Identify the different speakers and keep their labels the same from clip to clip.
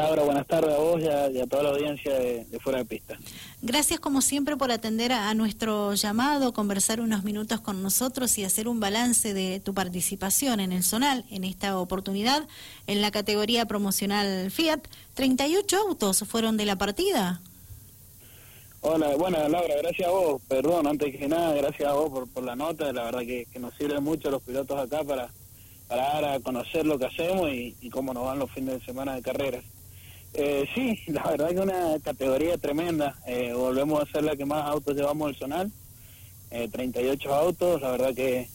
Speaker 1: Laura? Buenas tardes a vos y a, toda la audiencia de, Fuera de Pista.
Speaker 2: Gracias como siempre por atender a, nuestro llamado, conversar unos minutos con nosotros y hacer un balance de tu participación en el Zonal en esta oportunidad en la categoría promocional Fiat. 38 autos fueron de la partida.
Speaker 1: Hola, bueno Laura, gracias a vos, perdón, antes que nada, gracias a vos por, la nota, la verdad que, nos sirve mucho los pilotos acá para, para dar a conocer lo que hacemos y, cómo nos van los fines de semana de carreras. Eh, sí, la verdad que una categoría tremenda, eh, volvemos a ser la que más autos llevamos al zonal, eh, 38 autos, la verdad que,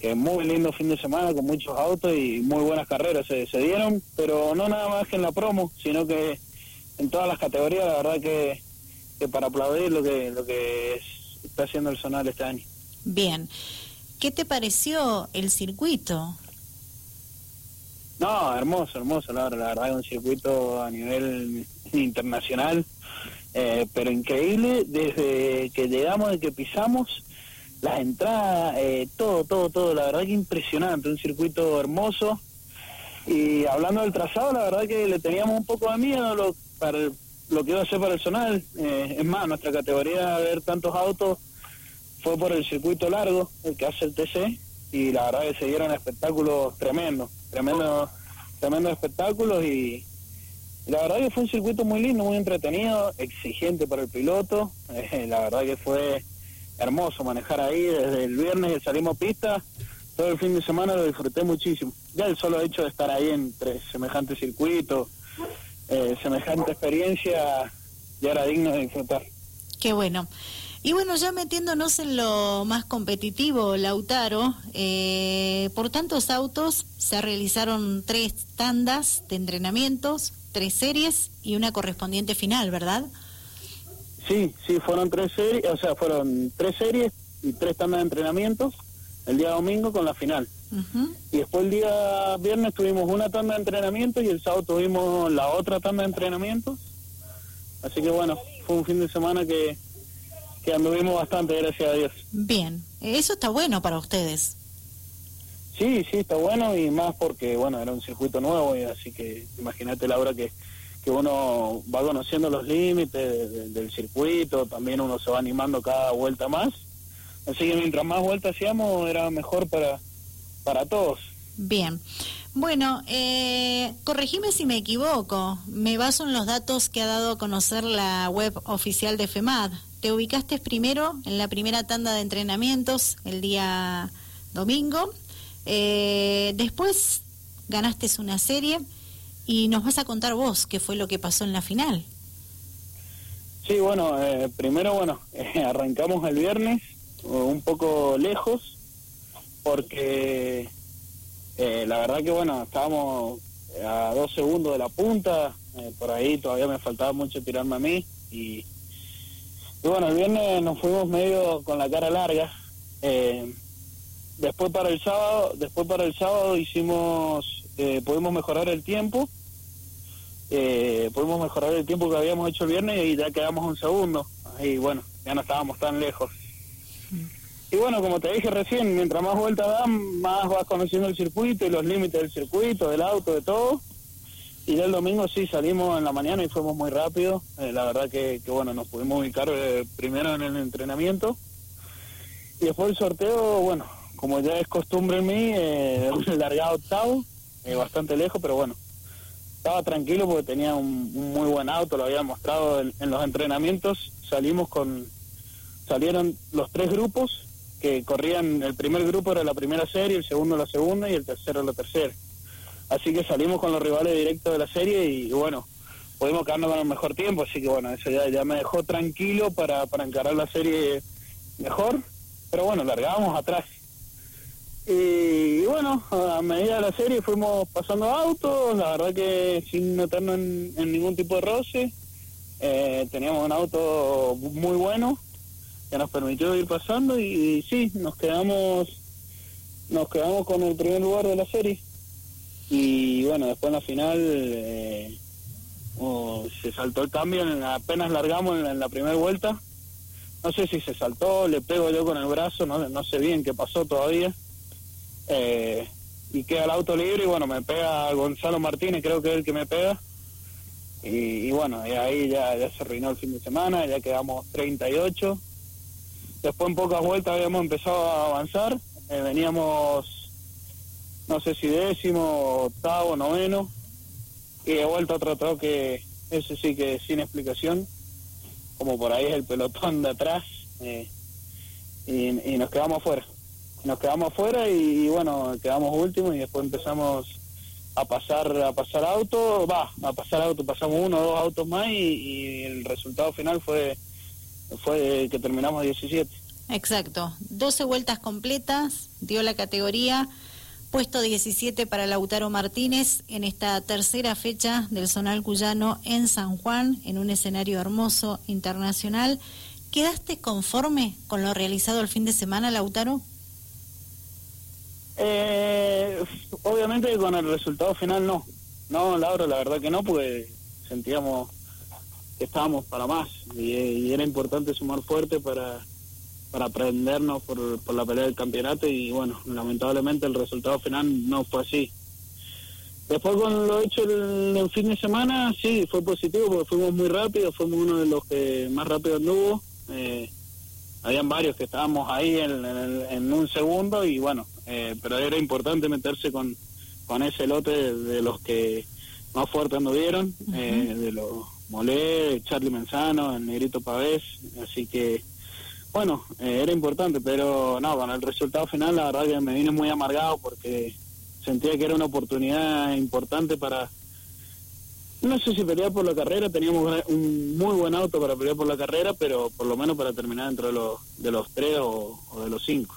Speaker 1: que muy lindo fin de semana con muchos autos y muy buenas carreras se, se dieron, pero no nada más que en la promo, sino que en todas las categorías, la verdad que para aplaudir lo que lo que está haciendo el Zonal este año.
Speaker 2: Bien. ¿Qué te pareció el circuito?
Speaker 1: No, hermoso, hermoso, la, verdad es un circuito a nivel internacional, eh, pero increíble desde que llegamos, desde que pisamos, las entradas, eh, todo, todo, todo, la verdad que impresionante, un circuito hermoso. Y hablando del trazado, la verdad que le teníamos un poco de miedo lo, para el, lo que iba a hacer para el zonal. Eh, es más, nuestra categoría ver tantos autos fue por el circuito largo, el que hace el TC, y la verdad que se dieron espectáculos tremendos, tremendos, tremendos espectáculos y, la verdad que fue un circuito muy lindo, muy entretenido, exigente para el piloto, eh, la verdad que fue hermoso manejar ahí desde el viernes que salimos pista, todo el fin de semana lo disfruté muchísimo. Ya el solo hecho de estar ahí entre semejantes circuitos, eh, semejante experiencia ya era digno de disfrutar.
Speaker 2: Qué bueno. Y bueno, ya metiéndonos en lo más competitivo, Lautaro, eh, por tantos autos se realizaron tres tandas de entrenamientos, tres series y una correspondiente final, ¿verdad?
Speaker 1: Sí, sí, fueron tres series, o sea, fueron tres series y tres tandas de entrenamientos el día domingo con la final. Y después el día viernes tuvimos una tanda de entrenamiento y el sábado tuvimos la otra tanda de entrenamiento. Así que bueno, fue un fin de semana que, que anduvimos bastante, gracias a Dios.
Speaker 2: Bien, eso está bueno para ustedes.
Speaker 1: Sí, sí, está bueno y más porque, bueno, era un circuito nuevo y así que imagínate, Laura, que, que uno va conociendo los límites del circuito, también uno se va animando cada vuelta más. Así que mientras más vueltas hacíamos era mejor para, para todos.
Speaker 2: Bien. Bueno, eh, corregime si me equivoco. Me baso en los datos que ha dado a conocer la web oficial de FEMAD. Te ubicaste primero en la primera tanda de entrenamientos el día domingo. Eh, después ganaste una serie y nos vas a contar vos qué fue lo que pasó en la final.
Speaker 1: Sí, bueno, eh, primero, bueno, arrancamos el viernes un poco lejos porque eh, la verdad que bueno, estábamos a dos segundos de la punta, eh, por ahí todavía me faltaba mucho tirarme a mí y, bueno, el viernes nos fuimos medio con la cara larga. Eh, después para el sábado, después para el sábado hicimos, pudimos mejorar el tiempo, pudimos mejorar el tiempo que habíamos hecho el viernes y ya quedamos un segundo. Y bueno, ya no estábamos tan lejos. Y bueno, como te dije recién, mientras más vueltas dan, más vas conociendo el circuito y los límites del circuito, del auto, de todo. Y el domingo sí salimos en la mañana y fuimos muy rápido. Eh, la verdad que, bueno, nos pudimos ubicar eh, primero en el entrenamiento. Y después el sorteo, bueno, como ya es costumbre en mí, eh, largado octavo, eh, bastante lejos, pero bueno, estaba tranquilo porque tenía un, muy buen auto, lo había mostrado en los entrenamientos. Salimos con, salieron los tres grupos que corrían, el primer grupo era la primera serie, el segundo la segunda y el tercero la tercera. Así que salimos con los rivales directos de la serie y, bueno, pudimos quedarnos con el mejor tiempo, así que bueno, eso ya, me dejó tranquilo para, para encarar la serie mejor, pero bueno, largábamos atrás. Y, bueno, a medida de la serie fuimos pasando autos, la verdad que sin meternos en, ningún tipo de roce, eh, teníamos un auto muy bueno, que nos permitió ir pasando y, sí, nos quedamos nos quedamos con el primer lugar de la serie y bueno, después en la final eh, oh, se saltó el cambio, apenas largamos en la, primera vuelta, no sé si se saltó, le pego yo con el brazo, no, no sé bien qué pasó todavía, eh, y queda el auto libre y bueno, me pega Gonzalo Martínez, creo que es el que me pega, Y, bueno, ahí ya, ya se arruinó el fin de semana, ya quedamos 38. Después en pocas vueltas habíamos empezado a avanzar, eh, veníamos, no sé si décimo, octavo, noveno, y de vuelta otro toque, ese sí que sin explicación, como por ahí es el pelotón de atrás, eh, y, nos quedamos afuera. Nos quedamos afuera y, bueno, quedamos últimos y después empezamos a pasar a pasar auto, va, a pasar auto, pasamos uno o dos autos más y, el resultado final fue fue que terminamos 17.
Speaker 2: Exacto, 12 vueltas completas, dio la categoría, puesto 17 para Lautaro Martínez en esta tercera fecha del Zonal Cuyano en San Juan, en un escenario hermoso internacional. ¿Quedaste conforme con lo realizado el fin de semana, Lautaro?
Speaker 1: Eh, obviamente con el resultado final no. No, Laura, la verdad que no, porque sentíamos que estábamos para más y, era importante sumar fuerte para, para aprendernos por, por la pelea del campeonato y bueno, lamentablemente el resultado final no fue así. Después con lo hecho el, fin de semana, sí, fue positivo porque fuimos muy rápido, fuimos uno de los que más rápido anduvo. Eh, habían varios que estábamos ahí en, un segundo y bueno, eh, pero era importante meterse con, con ese lote de, los que más fuerte anduvieron, eh, de los Molé, Charlie Menzano, el Negrito Pavés, así que bueno, eh, era importante, pero no, con el resultado final la verdad que me vine muy amargado porque sentía que era una oportunidad importante para no sé si pelear por la carrera, teníamos un muy buen auto para pelear por la carrera, pero por lo menos para terminar dentro de los, de los tres o, de los cinco.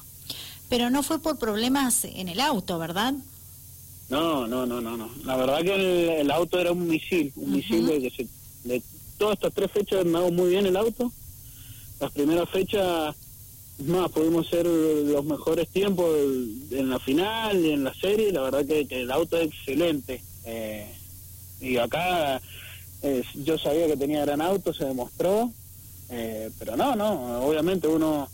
Speaker 2: Pero no fue por problemas en el auto, ¿verdad?
Speaker 1: No, no, no, no, no. La verdad que el, auto era un misil, un misil de que se, de todas estas tres fechas andamos muy bien el auto. Las primeras fechas, más, pudimos ser los mejores tiempos en la final y en la serie. La verdad que, el auto es excelente. Eh, y acá yo sabía que tenía gran auto, se demostró, eh, pero no, no, obviamente uno,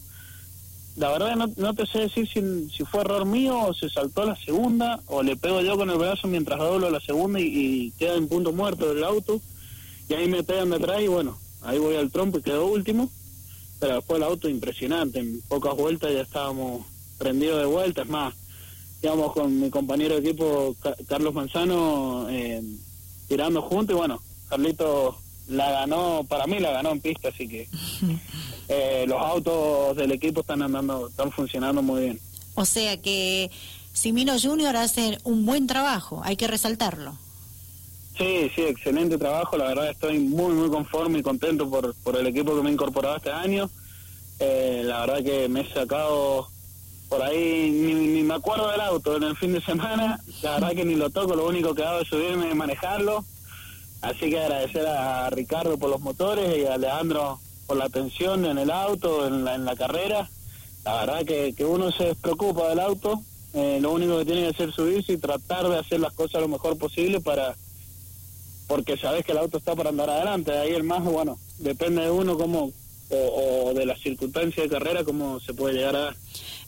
Speaker 1: la verdad no, no te sé decir si, si, fue error mío o se saltó a la segunda o le pego yo con el brazo mientras doblo la segunda y, queda en punto muerto del auto y ahí me pegan detrás y bueno, ahí voy al trompo y quedó último, pero después el auto impresionante, en pocas vueltas ya estábamos prendidos de vuelta, es más, íbamos con mi compañero de equipo Carlos Manzano, eh, tirando juntos y bueno, Carlito la ganó, para mí la ganó en pista, así que eh, los autos del equipo están andando, están funcionando muy bien.
Speaker 2: O sea que Simino Junior hace un buen trabajo, hay que resaltarlo.
Speaker 1: Sí, sí, excelente trabajo, la verdad estoy muy, muy conforme y contento por, por el equipo que me he incorporado este año. Eh, la verdad que me he sacado por ahí ni, me acuerdo del auto en el fin de semana, la verdad que ni lo toco, lo único que hago es subirme y manejarlo. Así que agradecer a Ricardo por los motores y a Leandro por la atención en el auto, en la, en la carrera. La verdad que, que uno se despreocupa del auto, eh, lo único que tiene que hacer es subirse y tratar de hacer las cosas lo mejor posible para porque sabes que el auto está para andar adelante, ahí el más, bueno, depende de uno cómo, o, o de las circunstancias de carrera, cómo se puede llegar a dar.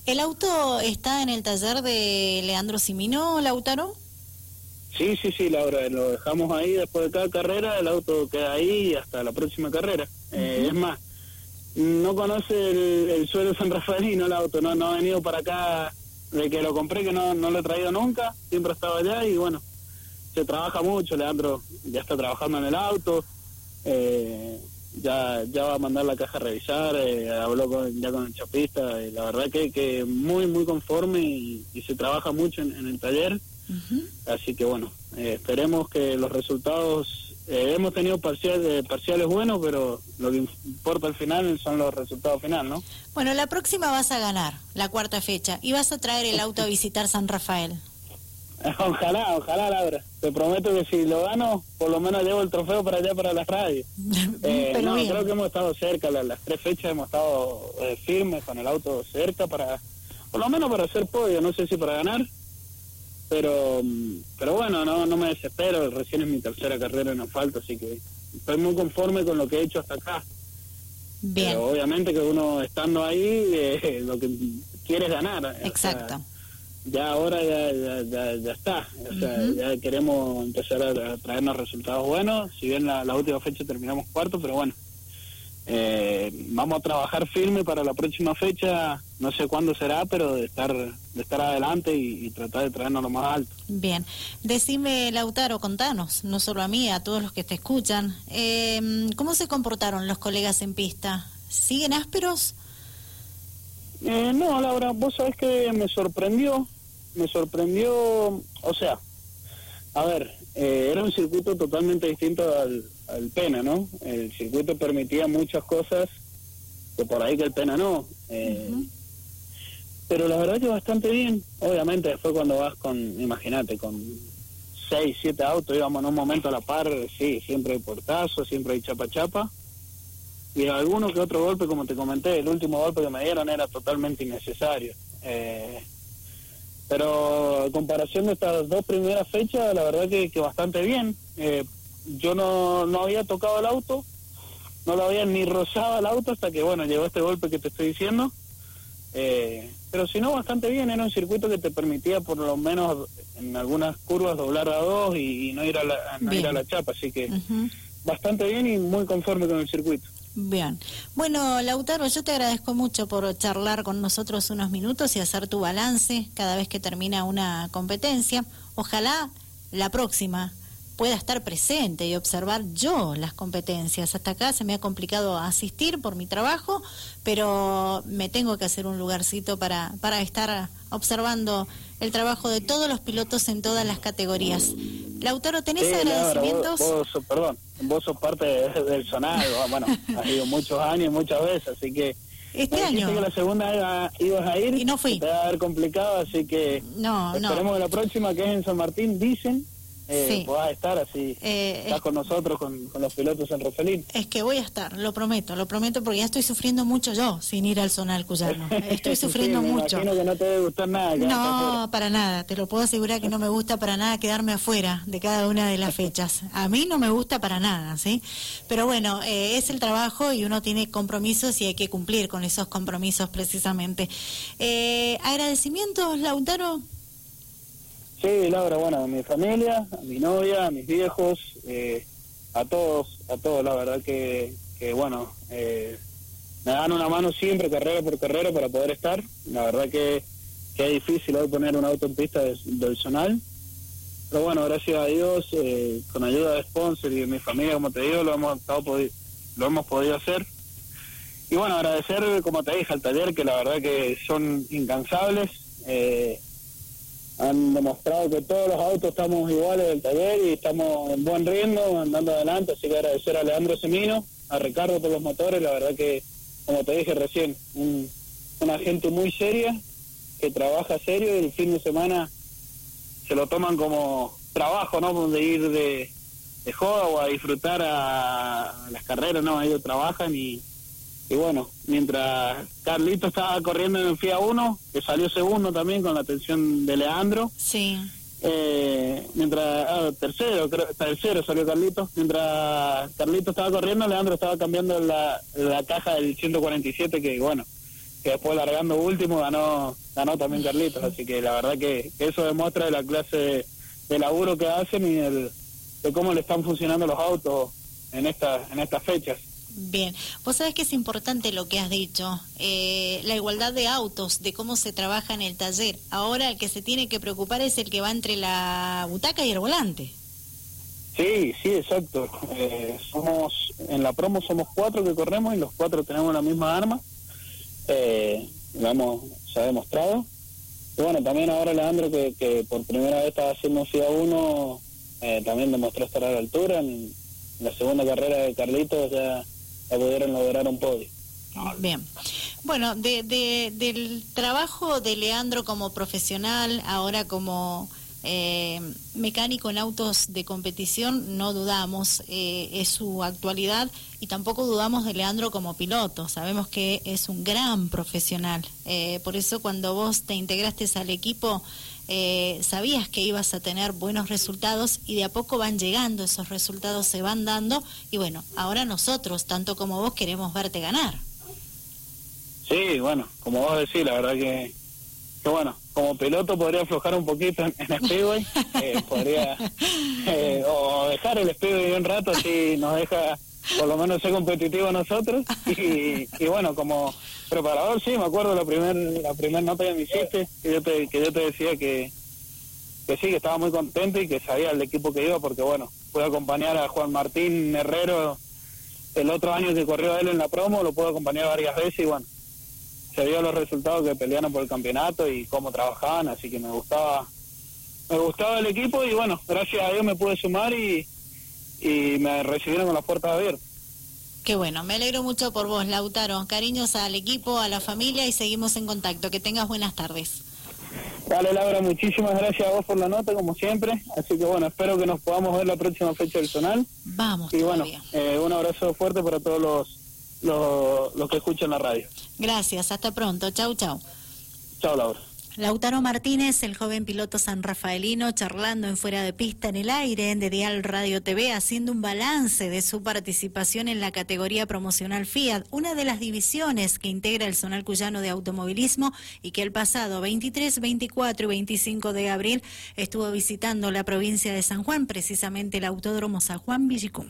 Speaker 2: ¿El auto está en el taller de Leandro Simino, Lautaro?
Speaker 1: Sí, sí, sí, Laura, lo dejamos ahí después de cada carrera, el auto queda ahí hasta la próxima carrera. Eh, es más, no conoce el, suelo San Rafaelino el auto, no, no ha venido para acá de que lo compré, que no, no lo he traído nunca, siempre ha estado allá y bueno, se trabaja mucho, Leandro ya está trabajando en el auto, eh, ya ya va a mandar la caja a revisar, eh, habló con, ya con el chapista, y la verdad que, que muy, muy conforme y, se trabaja mucho en, el taller. Así que bueno, eh, esperemos que los resultados, eh, hemos tenido parciales, parciales buenos, pero lo que importa al final son los resultados finales, ¿no?
Speaker 2: Bueno, la próxima vas a ganar, la cuarta fecha, y vas a traer el auto a visitar San Rafael.
Speaker 1: Ojalá, ojalá, Laura. Te prometo que si lo gano, por lo menos llevo el trofeo para allá, para la radio. Eh, no, creo que hemos estado cerca, las, tres fechas hemos estado eh, firmes con el auto cerca para, por lo menos para hacer podio, no sé si para ganar, pero pero bueno, no no me desespero, recién es mi tercera carrera en asfalto, así que estoy muy conforme con lo que he hecho hasta acá. Bien. Pero obviamente que uno estando ahí, eh, lo que quiere es ganar.
Speaker 2: Exacto
Speaker 1: ya ahora ya, ya, ya, está. O sea, ya queremos empezar a, traernos resultados buenos. Si bien la, la última fecha terminamos cuarto, pero bueno, eh, vamos a trabajar firme para la próxima fecha, no sé cuándo será, pero de estar, de estar adelante y, tratar de traernos lo más alto.
Speaker 2: Bien, decime Lautaro, contanos, no solo a mí, a todos los que te escuchan, eh, ¿cómo se comportaron los colegas en pista? ¿Siguen ásperos?
Speaker 1: Eh, no, Laura, vos sabés que me sorprendió, me sorprendió, o sea, a ver, eh, era un circuito totalmente distinto al, al Pena, ¿no? El circuito permitía muchas cosas que por ahí que el Pena no. Eh, pero la verdad que bastante bien. Obviamente después cuando vas con, imagínate, con seis, siete autos, íbamos en un momento a la par, sí, siempre hay portazo, siempre hay chapa chapa y alguno que otro golpe, como te comenté, el último golpe que me dieron era totalmente innecesario. Eh, pero en comparación de estas dos primeras fechas, la verdad que, que bastante bien. Eh, yo no, no había tocado el auto, no lo había ni rozado el auto hasta que, bueno, llegó este golpe que te estoy diciendo. Eh, pero si no, bastante bien, era un circuito que te permitía por lo menos en algunas curvas doblar a dos y, no ir a la, ir a la chapa, así que bastante bien y muy conforme con el circuito.
Speaker 2: Bien. Bueno, Lautaro, yo te agradezco mucho por charlar con nosotros unos minutos y hacer tu balance cada vez que termina una competencia. Ojalá la próxima pueda estar presente y observar yo las competencias. Hasta acá se me ha complicado asistir por mi trabajo, pero me tengo que hacer un lugarcito para, para estar observando el trabajo de todos los pilotos en todas las categorías. Lautaro, ¿tenés agradecimientos?
Speaker 1: vos, perdón, vos sos parte del sonado, bueno, ha ido muchos años, muchas veces, así que...
Speaker 2: Este año.
Speaker 1: que la segunda ibas a ir.
Speaker 2: Y no fui.
Speaker 1: Te va a haber complicado, así que...
Speaker 2: No,
Speaker 1: esperemos que la próxima, que es en San Martín, dicen eh, puedas estar así, eh, estás con nosotros, con, los pilotos en Rofelín.
Speaker 2: Es que voy a estar, lo prometo, lo prometo, porque ya estoy sufriendo mucho yo sin ir al Zonal Cuyano. Estoy sufriendo mucho.
Speaker 1: Imagino que no te debe gustar nada.
Speaker 2: No, para nada, te lo puedo asegurar que no me gusta para nada quedarme afuera de cada una de las fechas. A mí no me gusta para nada, ¿sí? Pero bueno, eh, es el trabajo y uno tiene compromisos y hay que cumplir con esos compromisos precisamente. Eh, agradecimientos, Lautaro.
Speaker 1: Sí, Laura, bueno, a mi familia, a mi novia, a mis viejos, eh, a todos, a todos, la verdad que, que bueno, eh, me dan una mano siempre, carrera por carrera, para poder estar. La verdad que, que es difícil hoy poner una auto en pista del zonal. Pero bueno, gracias a Dios, eh, con ayuda de sponsor y de mi familia, como te digo, lo hemos, estado lo hemos podido hacer. Y bueno, agradecer, como te dije, al taller, que la verdad que son incansables. Eh, han demostrado que todos los autos estamos iguales del taller y estamos en buen ritmo, andando adelante, así que agradecer a Leandro Semino, a Ricardo por los motores, la verdad que, como te dije recién, una gente muy seria, que trabaja serio y el fin de semana se lo toman como trabajo, ¿no? De ir de, de joda o a disfrutar a, las carreras, ¿no? Ellos trabajan y y bueno, mientras Carlito estaba corriendo en el FIA 1, que salió segundo también con la atención de Leandro.
Speaker 2: Sí.
Speaker 1: Eh, mientras, ah, tercero, creo, tercero salió Carlito. Mientras Carlito estaba corriendo, Leandro estaba cambiando la, la caja del 147, que bueno, que después largando último ganó ganó también Carlitos. Así que la verdad que, eso demuestra de la clase de, laburo que hacen y el, de cómo le están funcionando los autos en, esta, en estas fechas.
Speaker 2: Bien, vos sabés que es importante lo que has dicho, eh, la igualdad de autos, de cómo se trabaja en el taller. Ahora el que se tiene que preocupar es el que va entre la butaca y el volante.
Speaker 1: Sí, sí, exacto. Eh, somos en la promo somos cuatro que corremos y los cuatro tenemos la misma arma. Eh, hemos, se ha demostrado. Y bueno, también ahora Leandro, que, que por primera vez estaba haciendo FIA 1, eh, también demostró estar a la altura. En, la segunda carrera de Carlitos ya pudieron lograr un podio.
Speaker 2: Bien. Bueno, de, del trabajo de Leandro como profesional, ahora como eh, mecánico en autos de competición, no dudamos, eh, es su actualidad y tampoco dudamos de Leandro como piloto. Sabemos que es un gran profesional. Eh, por eso cuando vos te integraste al equipo, eh, sabías que ibas a tener buenos resultados y de a poco van llegando, esos resultados se van dando y bueno, ahora nosotros, tanto como vos, queremos verte ganar.
Speaker 1: Sí, bueno, como vos decís, la verdad que, que bueno, como piloto podría aflojar un poquito en, en Speedway, eh, podría eh, o dejar el Speedway un rato así nos deja por lo menos ser competitivo nosotros. Y, y bueno como preparador sí me acuerdo la primer la primera nota que me hiciste que yo te que yo te decía que que sí que estaba muy contento y que sabía el equipo que iba porque bueno pude acompañar a Juan Martín Herrero el otro año que corrió él en la promo lo pude acompañar varias veces y bueno se vio los resultados que pelearon por el campeonato y cómo trabajaban así que me gustaba me gustaba el equipo y bueno gracias a Dios me pude sumar y y me recibieron con las puertas abiertas.
Speaker 2: Qué bueno, me alegro mucho por vos, Lautaro. Cariños al equipo, a la familia y seguimos en contacto. Que tengas buenas tardes.
Speaker 1: Dale, Laura, muchísimas gracias a vos por la nota, como siempre. Así que bueno, espero que nos podamos ver la próxima fecha del Zonal.
Speaker 2: Vamos,
Speaker 1: Y bueno, eh, un abrazo fuerte para todos los, los, los que escuchan la radio.
Speaker 2: Gracias, hasta pronto. Chau, chau.
Speaker 1: Chao, Laura.
Speaker 2: Lautaro Martínez, el joven piloto san rafaelino, charlando en fuera de pista en el aire de Dial Radio TV, haciendo un balance de su participación en la categoría promocional Fiat, una de las divisiones que integra el Zonal Cuyano de Automovilismo y que el pasado 23, 24 y 25 de abril estuvo visitando la provincia de San Juan, precisamente el Autódromo San Juan Villicum.